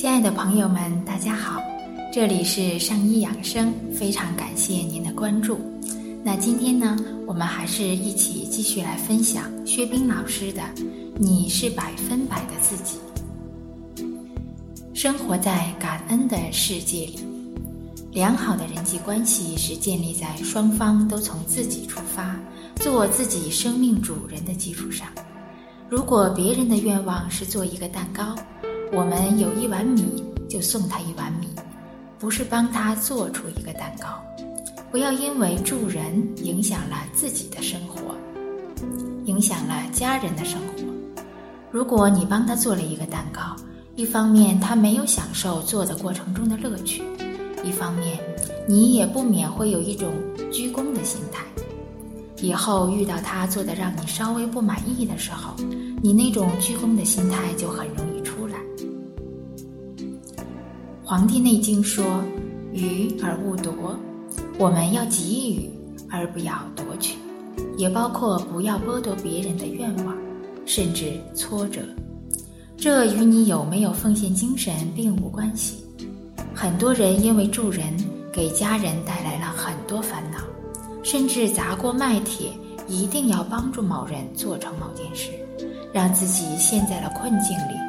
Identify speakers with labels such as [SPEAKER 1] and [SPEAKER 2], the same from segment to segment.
[SPEAKER 1] 亲爱的朋友们，大家好，这里是上医养生，非常感谢您的关注。那今天呢，我们还是一起继续来分享薛冰老师的《你是百分百的自己》。生活在感恩的世界里，良好的人际关系是建立在双方都从自己出发，做自己生命主人的基础上。如果别人的愿望是做一个蛋糕，我们有一碗米，就送他一碗米，不是帮他做出一个蛋糕。不要因为助人影响了自己的生活，影响了家人的生活。如果你帮他做了一个蛋糕，一方面他没有享受做的过程中的乐趣，一方面你也不免会有一种鞠躬的心态。以后遇到他做的让你稍微不满意的时候，你那种鞠躬的心态就很容易黄帝内经》说：“予而勿夺。”我们要给予，而不要夺取，也包括不要剥夺别人的愿望，甚至挫折。这与你有没有奉献精神并无关系。很多人因为助人，给家人带来了很多烦恼。甚至砸锅卖铁，一定要帮助某人做成某件事，让自己陷在了困境里。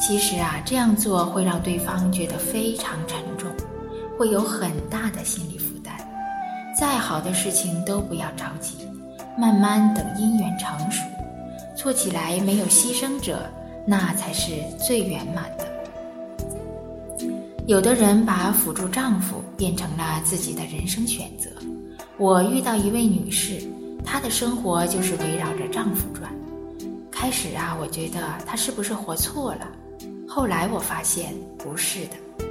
[SPEAKER 1] 其实啊，这样做会让对方觉得非常沉重，会有很大的心理负担。再好的事情都不要着急，慢慢等姻缘成熟，做起来没有牺牲者，那才是最圆满的。有的人把辅助丈夫变成了自己的人生选择。我遇到一位女士，她的生活就是围绕着丈夫转。开始啊，我觉得她是不是活错了？后来我发现不是的。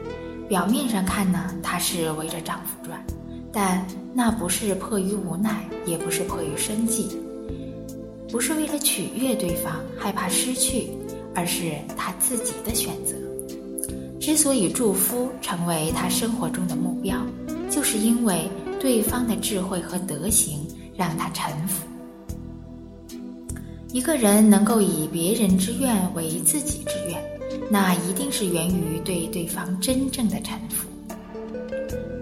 [SPEAKER 1] 表面上看呢，她是围着丈夫转，但那不是迫于无奈，也不是迫于生计，不是为了取悦对方，害怕失去，而是她自己的选择。之所以祝福成为他生活中的目标，就是因为对方的智慧和德行让他臣服。一个人能够以别人之愿为自己之愿，那一定是源于对对方真正的臣服。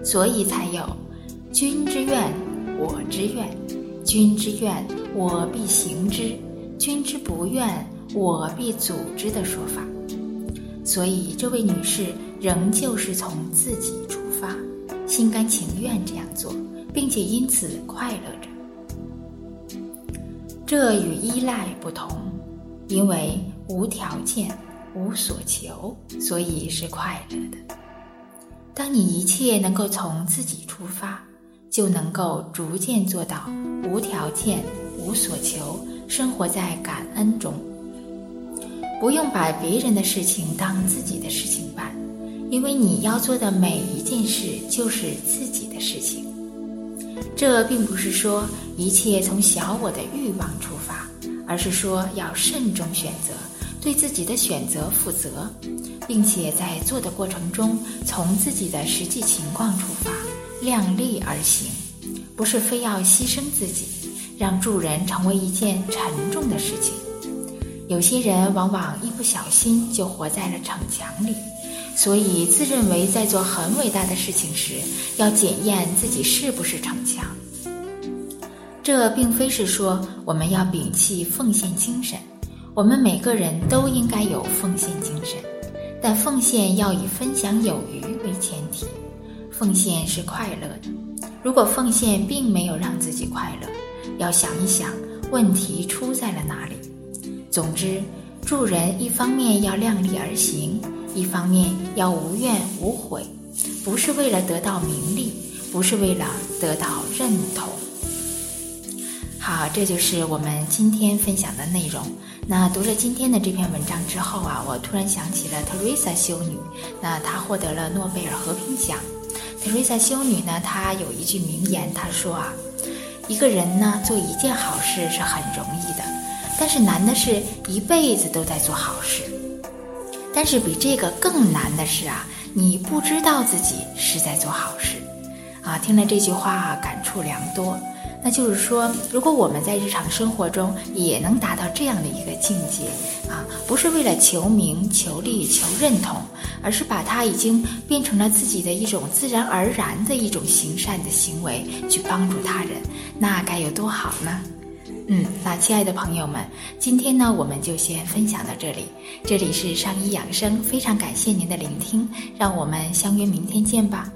[SPEAKER 1] 所以才有“君之愿，我之愿；君之愿，我必行之；君之不愿，我必阻之”的说法。所以，这位女士仍旧是从自己出发，心甘情愿这样做，并且因此快乐着。这与依赖不同，因为无条件、无所求，所以是快乐的。当你一切能够从自己出发，就能够逐渐做到无条件、无所求，生活在感恩中。不用把别人的事情当自己的事情办，因为你要做的每一件事就是自己的事情。这并不是说一切从小我的欲望出发，而是说要慎重选择，对自己的选择负责，并且在做的过程中从自己的实际情况出发，量力而行，不是非要牺牲自己，让助人成为一件沉重的事情。有些人往往一不小心就活在了逞强里，所以自认为在做很伟大的事情时，要检验自己是不是逞强。这并非是说我们要摒弃奉献精神，我们每个人都应该有奉献精神，但奉献要以分享有余为前提。奉献是快乐的，如果奉献并没有让自己快乐，要想一想问题出在了哪里。总之，助人一方面要量力而行，一方面要无怨无悔，不是为了得到名利，不是为了得到认同。好，这就是我们今天分享的内容。那读了今天的这篇文章之后啊，我突然想起了特瑞莎修女。那她获得了诺贝尔和平奖。特瑞莎修女呢，她有一句名言，她说啊，一个人呢做一件好事是很容易的。但是难的是一辈子都在做好事，但是比这个更难的是啊，你不知道自己是在做好事，啊，听了这句话啊感触良多。那就是说，如果我们在日常生活中也能达到这样的一个境界啊，不是为了求名、求利、求认同，而是把它已经变成了自己的一种自然而然的一种行善的行为，去帮助他人，那该有多好呢？嗯，那亲爱的朋友们，今天呢，我们就先分享到这里。这里是上医养生，非常感谢您的聆听，让我们相约明天见吧。